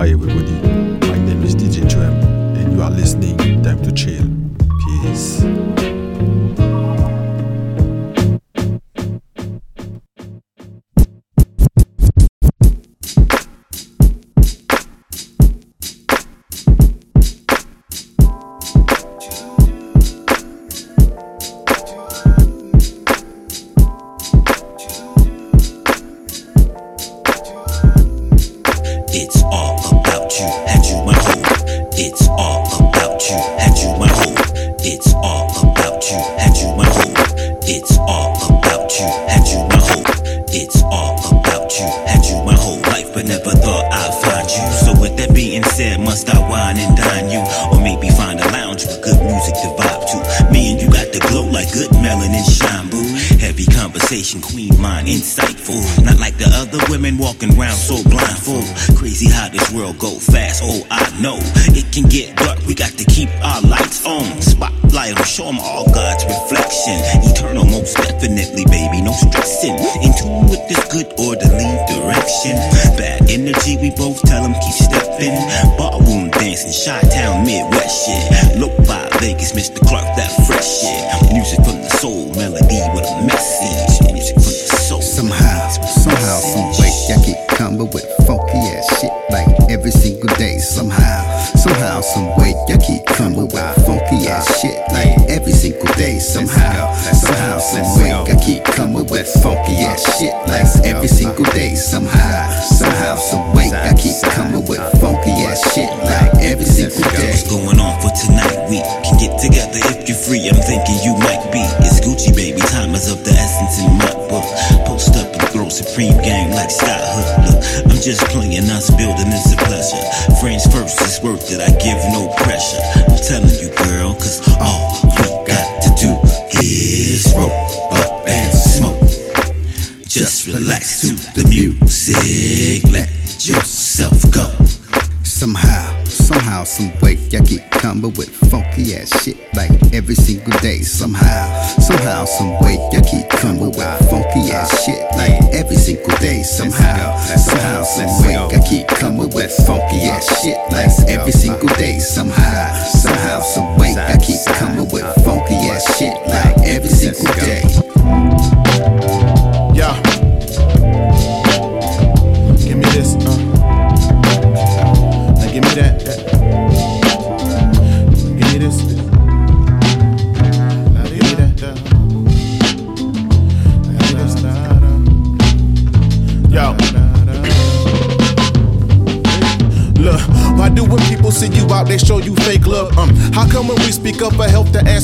Hi everybody, my name Crazy how this world go fast. Oh, I know it can get dark. We got to keep our lights on. Spotlight 'em, show 'em all God's reflection. Eternal, most definitely, baby. No stressing. In tune with this good orderly direction. Bad energy, we both tell 'em keep stepping. Ballroom dancing, Chi Town, Midwest shit. Low by Vegas, Mr. Clark, that fresh shit. Music from the soul, melody with a message. Music from the soul. Somehow, somehow, some way, I keep coming with funky ass shit like every single day. Somehow, somehow, some way, I keep coming with funky ass shit like every single day. Somehow, somehow, some way, I keep coming with funky ass shit like every single day. Somehow, somehow, some way, I keep coming with funky ass shit like every single day. What's going on for tonight? We can get together if you're free. I'm thinking you might be. It's Gucci, baby. Time is of the essence in my book. Post up and throw supreme gang like Scott Hook. I'm just playing us, building is a pleasure. Friends first, it's worth it. I give no pressure. I'm telling you, girl, cause all we got to do is roll up and smoke. Just relax to the music. Let yourself go. Somehow, somehow, some way, I keep coming with funky ass shit like every single day. Somehow, somehow, some way, I keep coming with funky ass shit like every single day. Somehow, I keep coming with funky ass shit like every single day. Somehow,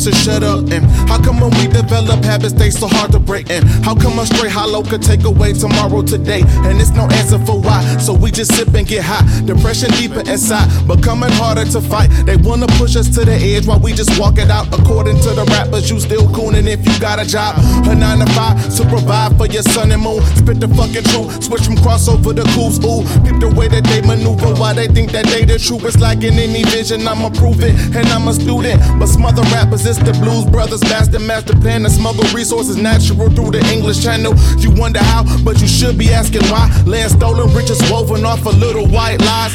answer shut up? And how come when we develop habits, they so hard to break? And how come a straight hollow could take away tomorrow today? And it's no answer for why, so we just sip and get high. Depression deeper inside, becoming harder to fight. They wanna push us to the edge while we just walk it out. According to the rappers, you still cooning if you got a job. A nine to five to provide for your sun and moon. Spit the fucking truth, switch from crossover to cools. Ooh, peep the way that they maneuver, why they think that they the truth. It's like in any vision, I'ma prove it, and I'm a student. But smother rappers, it's the Blues Brothers, master master plan to smuggle resources natural through the English channel. You wonder how, but you should be asking why. Land stolen, riches woven off of little white lies.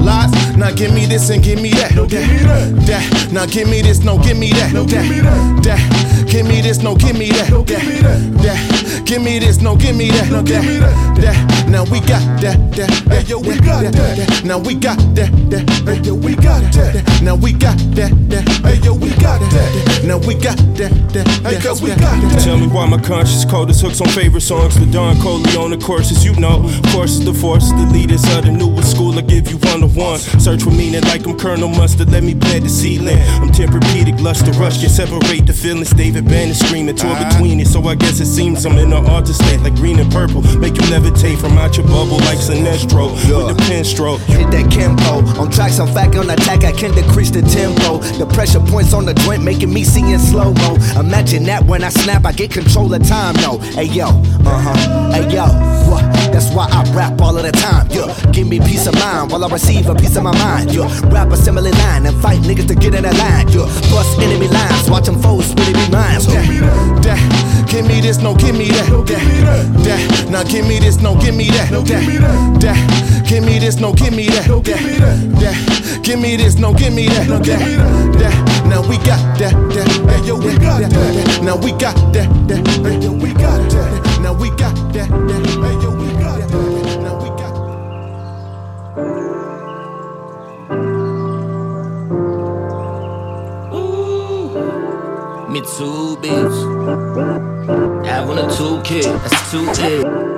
Lies, now give me this and give me that. No, give me that. that. Now give me this, no, give me that. No, give me that. That. Give me this, no, give me that. No, give me that. That. Give me this, no, give me that. No, give me that. That. Now we got that. That. Hey yo, we got that. Now we got that. That. Hey yo, we got that. Now we got that. That. Hey yo, we got that. Now we got that. That. Hey, cause we got that. Tell me why my conscience cold as hooks on favorite songs. The Don Corleone, of courses you know. Of course, the force, the leaders of the newest school. I give you one to one. Search for meaning like I'm Colonel Mustard. Let me plant the ceiling. I'm Tempur-Pedic, lust to rush. Can separate the feelings. David Banner screaming, torn between it. So I guess it seems I'm in an alter state like green and purple. Make you levitate from out your bubble like Sinestro with the pen stroke. Hit that Kimpo. On tracks, I'm back on attack. I can decrease the tempo. The pressure points on the joint making me see in slow mo. Imagine that when I snap, I get control of time. No, hey yo, uh huh, hey yo, what? That's why I rap all of the time. Yeah, give me peace of mind while I receive a piece of my mind. Yeah, rap a similar line and fight niggas to get in that line. Yeah, bust enemy lines, watch them foes really be mine. So, that, that. Give me this, no, give me that. That, that. Now give me this, no, give me that. Give me that. that. Give me this, no, give me that. Give me that. that. Give me this, no, give me that. That. that. Now we got that. that. that. Yo, we got that. Now we got that. that. Yo, we got that. Now we got that. that. Yo, we got that. Now we got. Me two beats. Having a two kid, that's two it.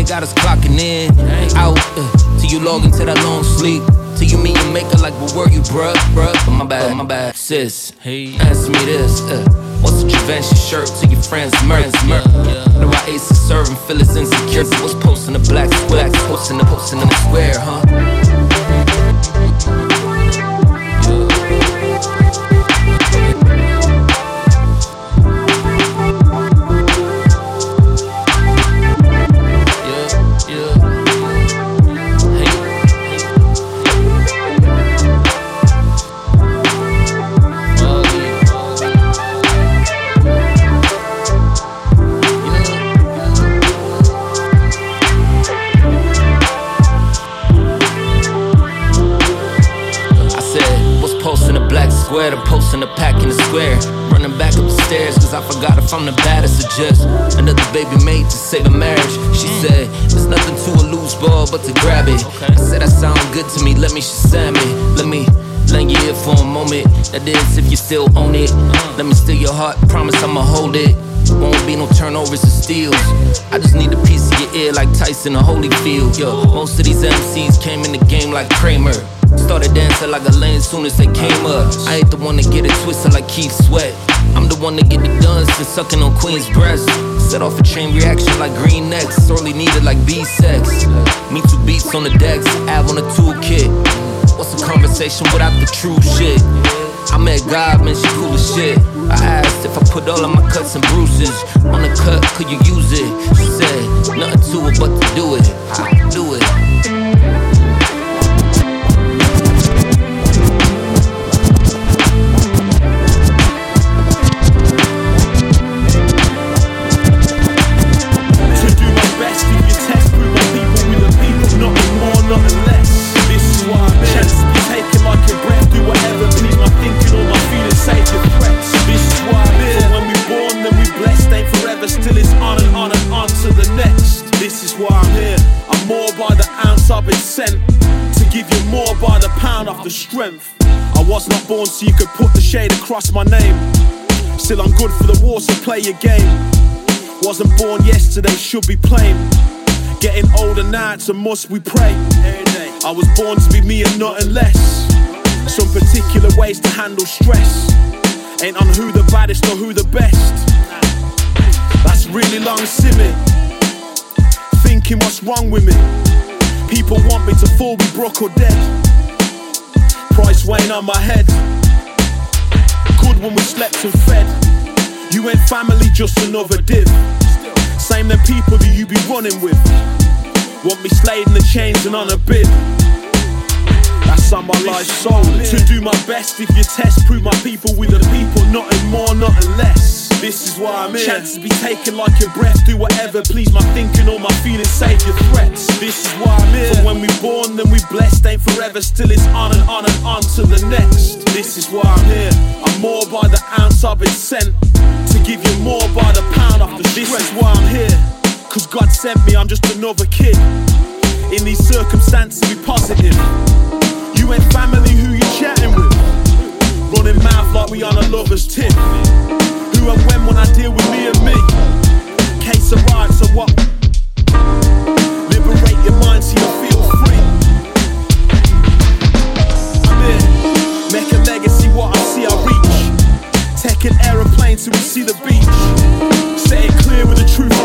They got us clocking in, out. Uh, till you log into that long sleep. Till you meet your maker, like, what were you, bruh, bruh? But my bad, my bad, sis. Hey, ask me this. Uh, What's a Givenchy shirt to your friends' merch? Murk. The right ace is serving, feel it's insecure. What's posting the black square? Posting the posting in the square, huh? I'm the baddest of just another baby made to save a marriage. She hmm. said, There's nothing to a loose ball but to grab it. I said, That sound good to me, let me shazam it. Let me lend your ear for a moment. That is, if you still own it. Uh. Let me steal your heart, promise I'ma hold it. Won't be no turnovers or steals. I just need a piece of your ear like Tyson or Holyfield. Yo, most of these MCs came in the game like Kramer. Started dancing like a lane soon as they came up. I ain't the one to get it twisted like Keith Sweat. I'm the one to get the guns and sucking on Queen's breast. Set off a chain reaction like green necks. Sorely needed like B sex. Mitsu beats on the decks, ab on the toolkit. What's a conversation without the true shit? I met God, man, she cool as shit. I asked if I put all of my cuts and bruises on the cut, could you use it? She said, nothing to it but to do it. I do it. The ounce I've been sent to give you more by the pound of the strength. I was not born so you could put the shade across my name. Still, I'm good for the war, so play your game. Wasn't born yesterday, should be plain. Getting older now, it's a must we pray. I was born to be me and nothing less. Some particular ways to handle stress. Ain't on who the baddest or who the best. That's really long simmy. Thinking what's wrong with me. People want me to fall, be broke or dead. Price weighing on my head. Good when we slept and fed. You ain't family, just another div. Same them people that you be running with. Want me slayed in the chains and on a bid. That's on my life soul. To do my best if you test, prove my people with the people, nothing more, nothing less. This is why I'm here. Chances be taken like your breath. Do whatever, please. My thinking, all my feelings, save your threats. This is why I'm here. For when we born, then we blessed. Ain't forever, still it's on and on and on to the next. This is why I'm here. I'm more by the ounce I've been sent. To give you more by the pound the This is why I'm here. Cause God sent me, I'm just another kid. In these circumstances, be positive. You ain't family who you chatting with. Running mouth like we on a lover's tip who and when when I deal with me and me. Case arrived, so what? Liberate your mind so you feel free. I'm in, make a legacy what I see I reach. Take an aeroplane so we see the beach. Say it clear with the truth.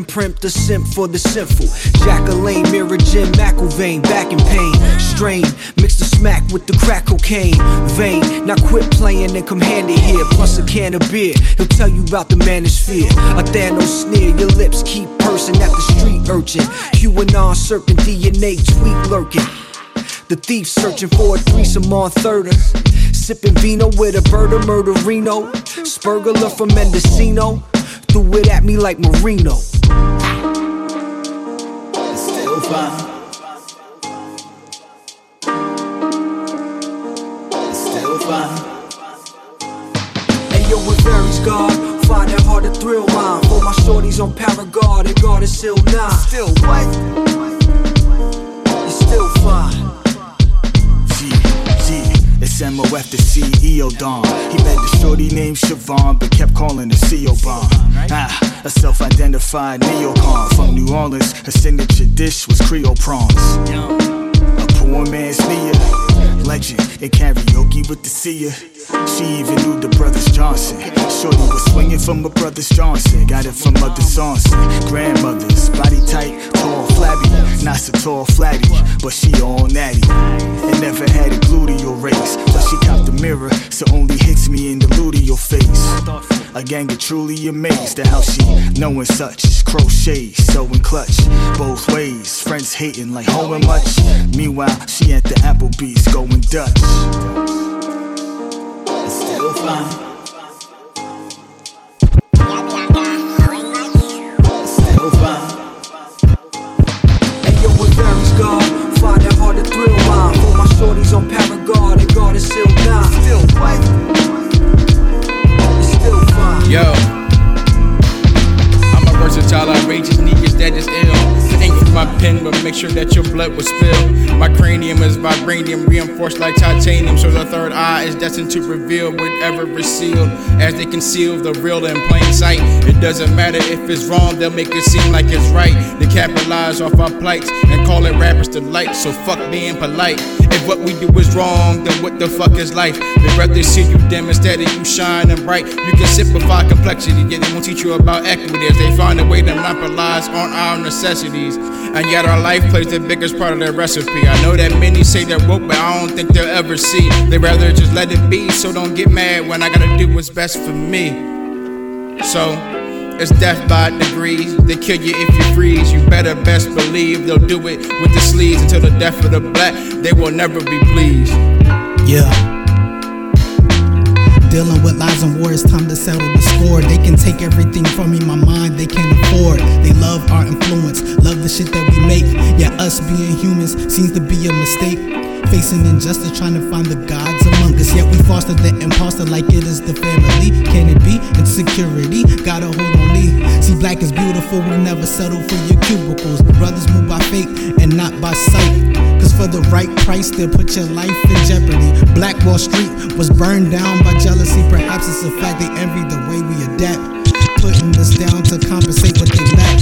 Primped. A simp for the sinful. Jacqueline, Mirror Jim, McIlvain, back in pain. Strain, mix the smack with the crack cocaine. Vein, now quit playing and come handy here. Plus a can of beer. He'll tell you about the manosphere. A Thanos sneer. Your lips keep pursing at the street urchin. QAnon serpent DNA tweet lurking. The thief searching for a threesome on thirder. Sipping vino with a bird of murderino. Spurgler from Mendocino. Threw it at me like Marino. It's still fine. It's still fine. Hey yo, it varies, God. Find it hard to thrill mine. For my shorties on Paragard and Gardasil 9. Still what? MOF the CEO Don. He met the shorty named Siobhan, but kept calling her CO Bomb. Ah, a self identified neocon from New Orleans. Her signature dish was Creole prawns. A poor man's Nia, legend in karaoke with the seer. She even knew the brothers Johnson. Shorty was swinging from her brothers Johnson. Got it from mother Saunson. Grandmothers, body tight, tall, flabby. Not so tall, flabby, but she all natty. And never had a gluteal race. But she copped the mirror, so only hits me in the luteal face. A gang of truly amazed at how she knowing such. Crochet, sewing clutch, both ways. Friends hating like home and much. Meanwhile, she at the Applebee's going Dutch. It's still fine. Sure that your blood was spill. My cranium is vibranium, reinforced like titanium, so the third eye is destined to reveal whatever is sealed. As they conceal the real in plain sight, it doesn't matter if it's wrong, they'll make it seem like it's right. They capitalize off our plights and call it rappers delight. So fuck being polite. If what we do is wrong, then what the fuck is life? They'd rather see you dim instead of you shining bright. You can simplify complexity, yet they won't teach you about equity as they find a way to monopolize on our necessities. And yet our life plays the biggest part of their recipe. I know that many say they're woke, but I don't think they'll ever see. They rather just let it be, so don't get mad when I gotta do what's best for me. So, it's death by degrees. They kill you if you freeze. You better best believe they'll do it with the sleeves until the death of the black. They will never be pleased. Yeah. Dealing with lies and war, it's time to settle the score. They can take everything from me, my mind they can't afford. They love our influence, love the shit that we make. Yeah, us being humans seems to be a mistake. Facing injustice, trying to find the gods among us. Yet we foster the imposter like it is the family. Can it be? Insecurity, gotta hold on me. See, black is beautiful, we never settle for your cubicles. Brothers move by faith and not by sight. Cause for the right price, they'll put your life in jeopardy. Black Wall Street was burned down by jealousy. Perhaps it's a fact they envy the way we adapt. Putting us down to compensate what they lack.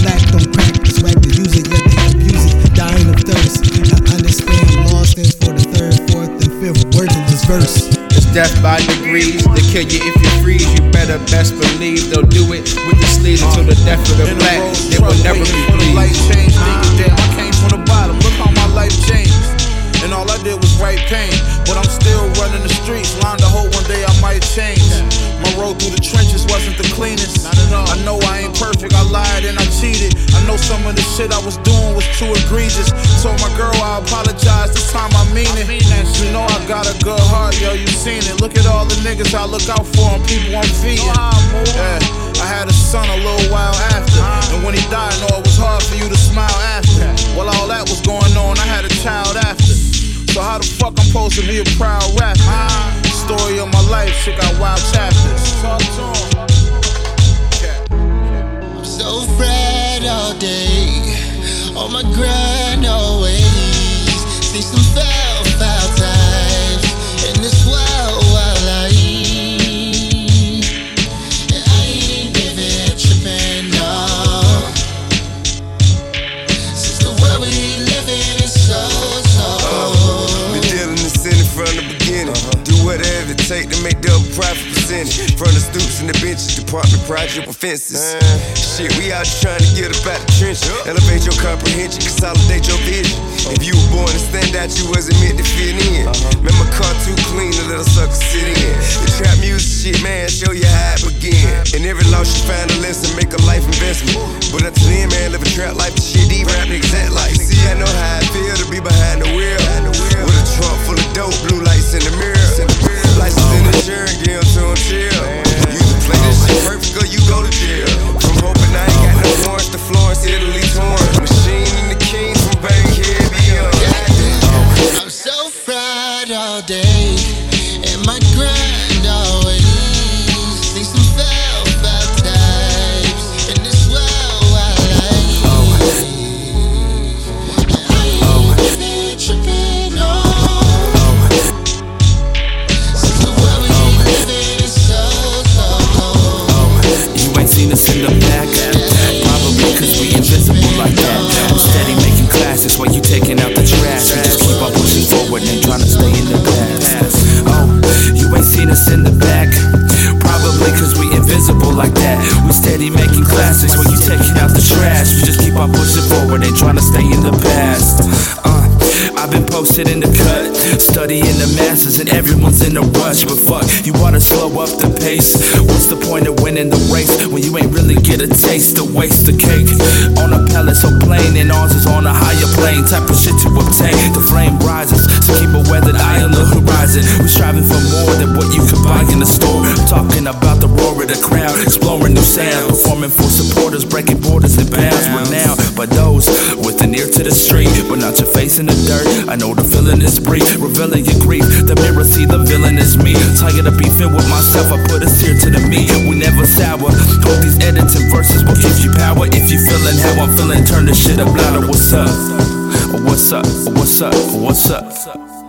Black don't crack, it's right to use it, yet they abuse it. Dying of thirst. I understand law stands for the third, fourth, and fifth words in this verse. It's death by degrees. They kill you if you freeze. You better best believe they'll do it with the sleeves until the death of the black. They will never be For the life pleased. Life changed. And all I did was write pain. But I'm still running the streets. Line to hope one day I might change. My road through the trenches wasn't the cleanest. I know I ain't perfect. I lied and I cheated. I know some of the shit I was doing was too egregious. Told my girl I apologize. This time I mean it. You know I got a good heart, yo, you seen it. Look at all the niggas I look out for and people I'm feeding. Yeah, I had a son a little while after. And when he died, no, it was hard for you to smile after. While all that was going on, I had a child after. So how the fuck I'm supposed to be a proud rapper? Story of my life, shit got wild chapters. Talk to him. I'm so fried all day, on my grind always. See some project with fences. Shit, we out just trying to get up out the trenches. Elevate your comprehension, consolidate your vision. If you were born to stand out, you wasn't meant to fit in. Man, my car too clean the little sucker sit in. The trap music shit, man, show you how it begin. In every loss, you find a lesson, make a life investment. But until then, man, live a trap life, the shit these rap niggas act like. See, I know how it feel to be behind the wheel. With a trunk full of dope, blue lights in the mirror. License in insurance, give 'em to 'em chill. You can play this shit perfect, go to jail. From hoping I ain't got no warrants to Florence, Italy, torn. And everyone's in a rush. But fuck, you wanna slow up the pace. What's the point of winning the race when you ain't really get a taste? To waste the cake on a pallet so plain, and ours is on a higher plane. Type of shit to obtain. The flame rises, so keep a weathered eye on the horizon. We're striving for more than what you can buy in the store. I'm talking about the roar of the crowd, exploring new sounds, performing for supporters, breaking borders and bounds. Renowned by not your face in the dirt. I know the feeling is brief, revealing your grief. The mirror see the villain is me. Tired of beefing with myself, I put a tear to the meat. We never sour. Hope these editing verses will give you power. If you feeling how I'm feeling, turn the shit up louder. What's up? What's up? What's up? What's up? Yeah,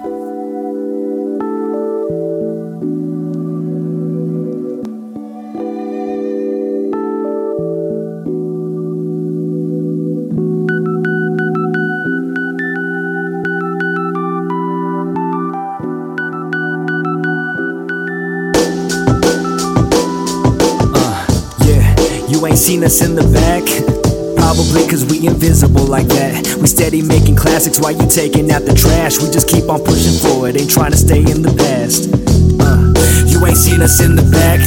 seen us in the back. Probably cause we invisible like that. We steady making classics while you taking out the trash. We just keep on pushing forward, ain't trying to stay in the past. Uh, you ain't seen us in the back.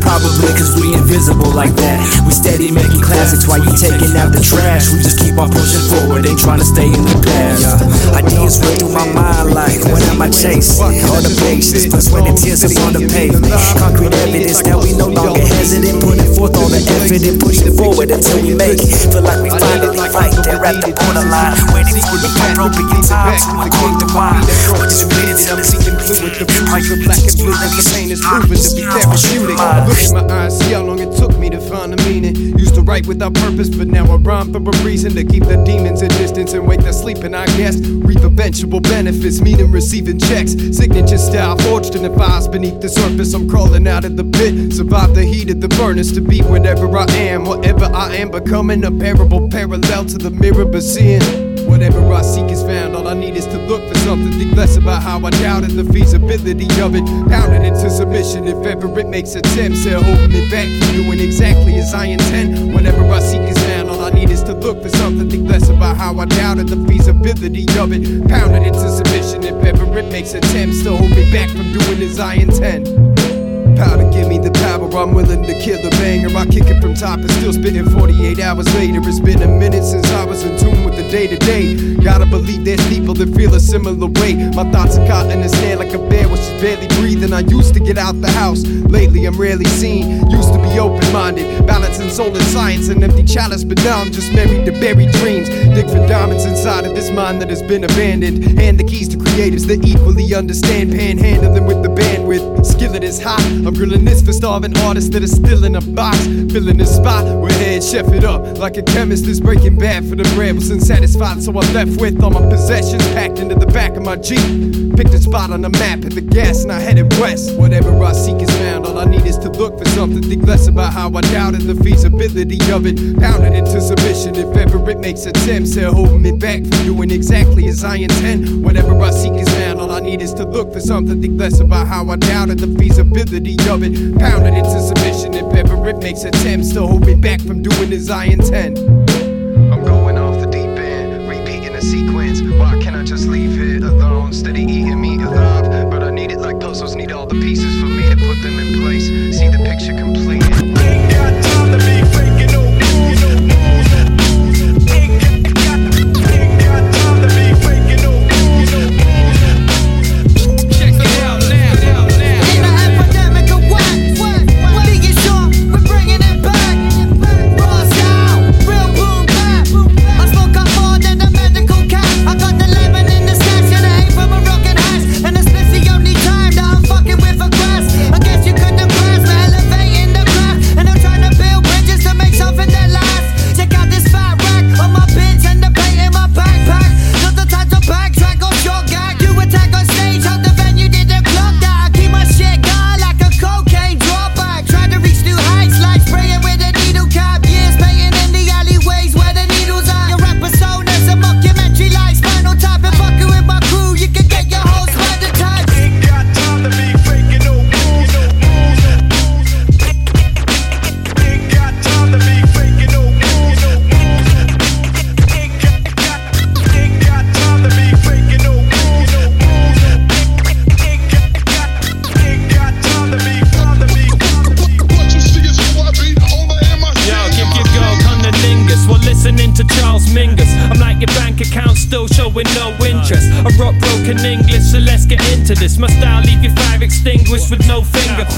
Probably cause we invisible like that. We steady making classics while you taking out the trash. We just keep on pushing forward, ain't trying to stay in the past. Yeah. Ideas run through my mind like what am I chasing? All the patience, plus when tears upon the pavement. Concrete evidence that we no longer hesitant. Putting forth all the effort and pushing forward until we make it. Feel like we finally right there at the borderline. Waiting for the appropriate time to uncork the wine. What is ready to tell us he can with the bruises of black and blue the pain is proven to be therapeutic. Look in my eyes, see how long it took me to find the meaning. To write without purpose, but now I rhyme for a reason to keep the demons at distance and wake the sleeping. I guess reap eventual benefits, meaning receiving checks. Signature style forged in the fires beneath the surface. I'm crawling out of the pit, survive the heat of the furnace to be whatever I am, whatever I am, becoming a parable parallel to the mirror, but seeing. Whatever I seek is found. All I need is to look for something. Think less about how I doubted the feasibility of it. Pounded into submission if ever it makes attempts at holding me back from doing exactly as I intend. Whenever I seek is found, all I need is to look for something. Think less about how I doubted the feasibility of it. Pounded into submission if ever it makes attempts to hold me back from doing as I intend. Powder, give me the power. I'm willing to kill a banger. I kick it from top and still spitting 48 hours later. It's been a minute since I was in tune with the day to day. Gotta believe there's people that feel a similar way. My thoughts are caught in a snare like a bear when she's barely breathing. I used to get out the house. Lately, I'm rarely seen. Used to be open minded, balancing soul and science, an empty chalice. But now I'm just married to buried dreams. Dig for diamonds inside of this mind that has been abandoned. Hand the keys to creators that equally understand panhandling with the bandwidth. Skillet is hot. I'm grilling this for starving artists that are still in a box. Filling a spot where head chef it up like a chemist is breaking bad for the bread. Was unsatisfied, so I'm left with all my possessions packed into the back of my Jeep. Picked a spot on the map, hit the gas, and I headed west. Whatever I seek is found. All I need is to look for something. Think less about how I doubted the feasibility of it. Pounded into submission if ever it makes attempts. They're holding me back from doing exactly as I intend. Whatever I seek is found. All I need is to look for something. Think less about how I doubted the feasibility of it. Pounded into submission if ever it makes attempts to hold me back from doing as I intend. I'm going off the deep end, repeating the sequence. Why can't I just leave it alone? Steady eating me alive. But I need it like puzzles, need all the pieces for me to put them in place. See the picture complete.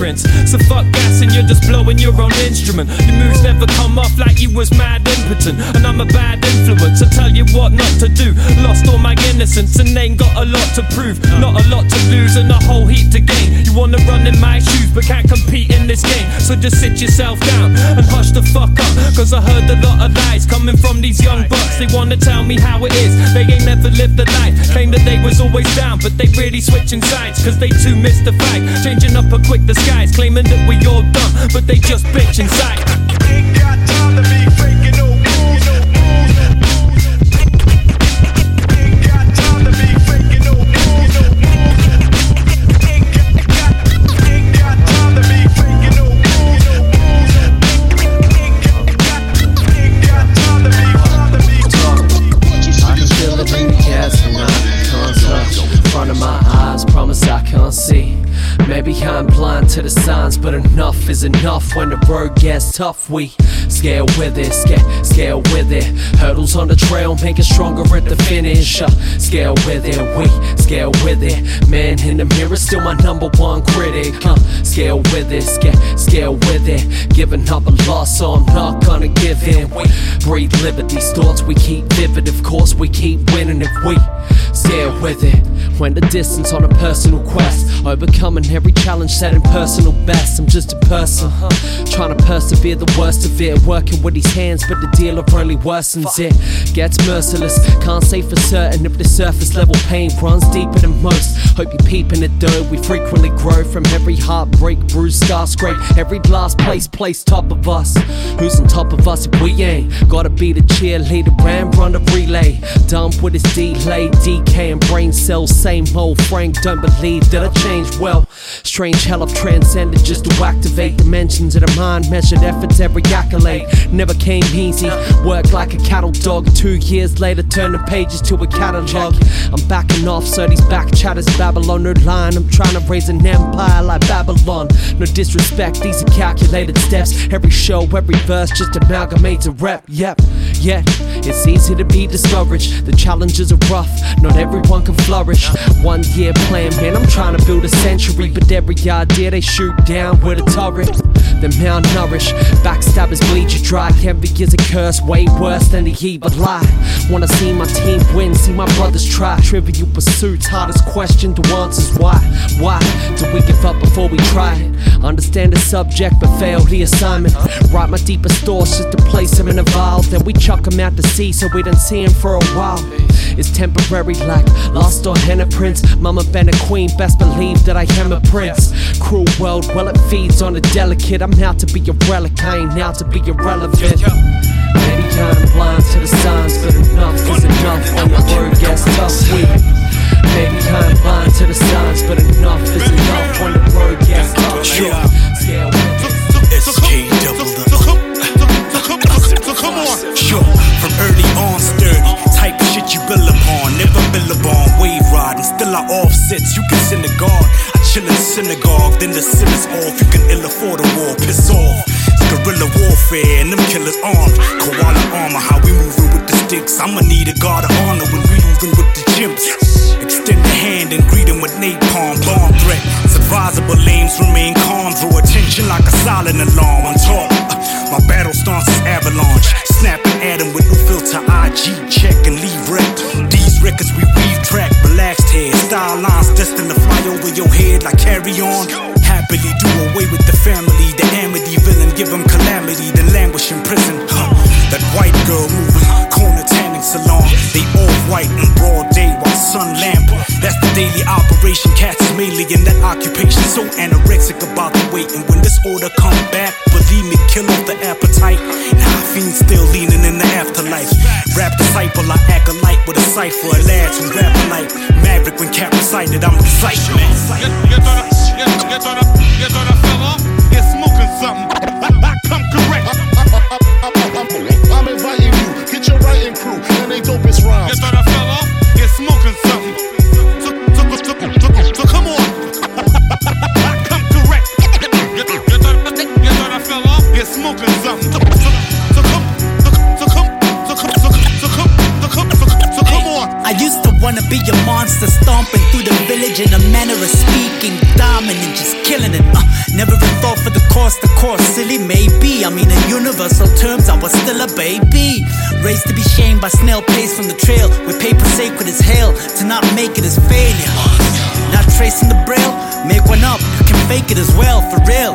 So fuck gas and you're just blowing your own instrument. Your moves never come off like you was mad impotent. And I'm a bad influence. I tell you what not to do. Lost all my innocence and ain't got a lot to prove. Not a lot to lose and a whole heap to gain. You wanna run in my shoes but can't compete this game. So just sit yourself down and hush the fuck up. Cause I heard a lot of lies coming from these young bucks. They wanna tell me how it is. They ain't never lived the life. Claim that they was always down, but they really switching sides. Cause they too mystified. Changing up a quick disguise. Claiming that we all dumb, but they just bitch inside. Is enough when the road gets tough. We scale with it, scale, scale with it. Hurdles on the trail make it stronger at the finish. Uh, scale with it, we scale with it. Man in the mirror, still my number one critic. Uh, scale with it, scale, scale with it. Giving up a loss, so I'm not gonna give in. We breathe liberty's thoughts, we keep vivid. Of course, we keep winning if we scale with it. When the distance on a personal quest, overcoming every challenge, setting personal best. I'm just a person trying to persevere the worst of it. Working with these hands, but the dealer only worsens it. Gets merciless, can't say for certain if the surface level pain runs deeper than most. Hope you're peeping it though. We frequently grow from every heartbreak, bruise, scar, scrape. Every last place, place top of us. Who's on top of us if we ain't? Gotta be the cheerleader and run the relay. Done with this delay, decay and brain cells. Same old Frank, don't believe that I changed well. Strange hell I've transcended just to activate dimensions of the mind. Measured efforts, every accolade never came easy. Worked like a cattle dog. Two years later, turning pages to a catalog. I'm backing off, so these back chatters Babylon no line. I'm trying to raise an empire like Babylon. No disrespect, these are calculated steps. Every show, every verse just amalgamates a rep. Yep, yet it's easy to be discouraged. The challenges are rough, not everyone can flourish. One year plan, man, I'm trying to build a century, but every idea they shoot down with a turret. They're malnourished, backstabbers bleed you dry. Envy is a curse, way worse than the evil lie. Wanna see my team win, see my brothers try. Trivial pursuits, hardest question to answer is why? Why do we give up before we try it? Understand the subject but fail the assignment. Write my deepest thoughts just to place them in a vial. Then we chuck them out to sea so we don't see them for a while. It's temporary like lost or henna prince. Mama been a queen, best believe that I am a prince. Cruel world, well it feeds on the delicate. I'm out to be a relic, I ain't out to be irrelevant. Maybe I'm blind to the signs, but enough is enough when the word gets tough. We Maybe I'm blind to the signs, but enough is enough when the word gets tough. Sure. Scale SK double the come on. Sure, from early on sturdy, type of shit you build upon, never build upon, wave riding, still I offsets, you can send a guard. I chill in the synagogue, then the sin is off, you can ill afford a war, piss off. It's guerrilla warfare, and them killers armed. Koala armor, how we moving with the sticks. I'ma need a guard of honor when we moving with the chimps. Extend the hand and greet 'em with napalm, bomb threat. Advisable lanes remain calm, draw attention like a silent alarm top. In that occupation. So anorexic about the weight. And when this order come back, believe me, kill off the appetite. Nah, fiend still leaning in the afterlife. Rap disciple, I act alike with a cipher. A lads who rap alike. Maverick when cap recited, I'm excited, man. Get on a, get, get on a, get on a fella. Get smoking something.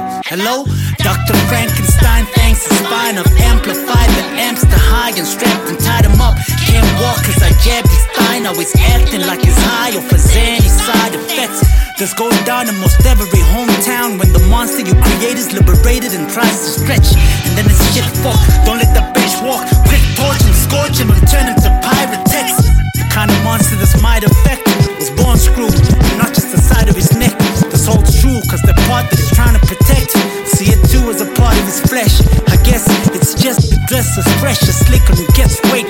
Hello? Dr. Frankenstein, thanks to spine. I've amplified the amps to high and strapped and tied him up. Can't walk cause I jabbed his spine. Always acting like he's high off his any side effects. This goes down in most every hometown when the monster you create is liberated and tries to stretch. And then it's shit fuck. Don't let the bitch walk. Quick torch him, scorch him, and turn him to pyrotex. The kind of monster this might affect was born screwed, not just the side of his neck. This holds true, cause the part that he's trying to too as a part of his flesh. I guess it's just the dress as fresh as slick and gets weight.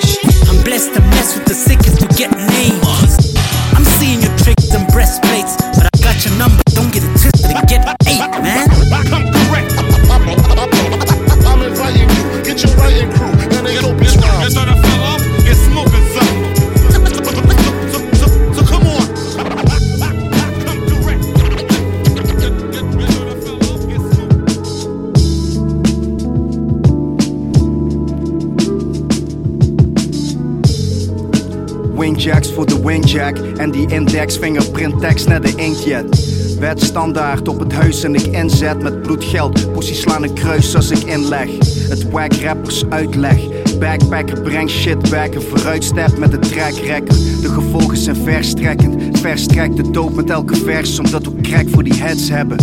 En die index fingerprint tekst naar de inkjet. Wet standaard op het huis en ik inzet met bloedgeld. Pussy slaan een kruis als ik inleg. Het wack rappers uitleg. Backpacker brengt shit back en vooruitstep met de track record. De gevolgen zijn verstrekkend. Verstrekt de doop met elke vers omdat we crack voor die heads hebben.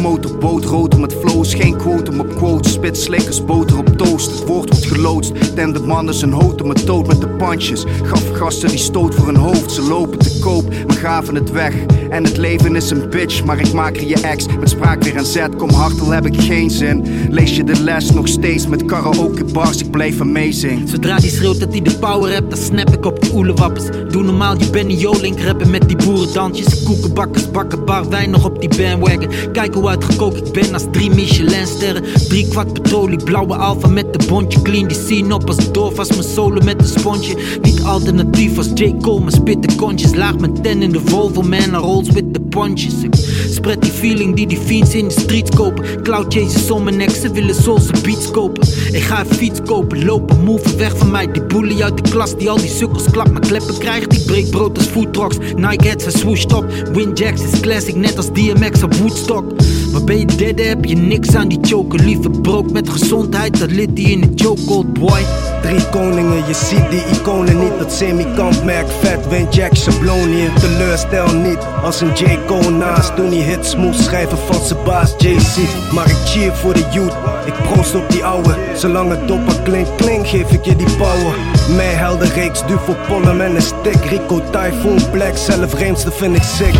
Motorboot rood met flows. Geen quote op quotes, spit slikkers, boter op toast. Het woord wordt geloodst, tem de mannen zijn houten met dood met de punches. Gaf gasten die stoot voor hun hoofd, ze lopen te koop, maar gaven het weg. En het leven is een bitch, maar ik maak er je ex. Met spraak weer een zet, kom hard al heb ik geen zin. Lees je de les nog steeds met karaoke bars, ik blijf amazing. Zodra die schreeuwt dat hij de power hebt, dan snap ik op die oelewappers. Doe normaal, je Benny Jolink rappen met die boerendansjes. Koekenbakkers, bakken bar wijn nog op die bandwagon. Kijk hoe uitgekookt ik ben als drie Michelinsterren. Drie kwart petrolie, blauwe alfa met de bondje. Clean die scene op als doof als mijn solo met een sponsje. Niet alternatief als J. Cole, maar spit de kontjes. Laag met ten in de Volvo, man, rolls with the punches. Ik spread die feeling die die fiends in de streets kopen. Cloud chasers om mijn nek, ze willen soulse beats kopen. Ik ga een fiets kopen, lopen, move weg van mij. Die bully uit de klas die al die sukkels klap maar kleppen krijgt. Ik breek brood als food trucks, Nike hats en swoosh top. Windjacks is classic, net als DMX op Woodstock. Maar ben je derde heb je niks aan die choker. Liever brood met gezondheid, dat lit die in de chokehold, boy. Drie koningen, je ziet die iconen niet. Dat semi-kamp merk vet, win Jack schabloon hier. Teleurstel niet, als een J. Cole naast. Toen die hits moest schrijven van zijn baas JC. Maar ik cheer voor de youth, ik proost op die ouwe. Zolang het dopper klinkt, klink, geef ik je die power. Heldenreeks, Duvel, Pollum en een stick. Rico, Typhoon, Black, zelf Reemster vind ik sick.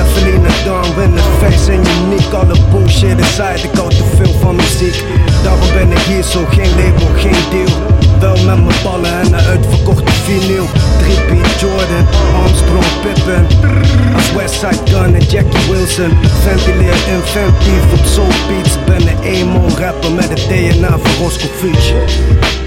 Evelina, Dawn, winnen, face en uniek. Alle bullshit aside, ik hou te veel van muziek. Daarom ben ik hier zo, geen label, geen deal. Wel met mijn ballen en een uitverkochte vinyl 3P Jordan, Armstrong, Pippen Als Westside Gun en Jackie Wilson Ventileer inventief op soul beats Ben een emo rapper met het DNA van Roscoe Beach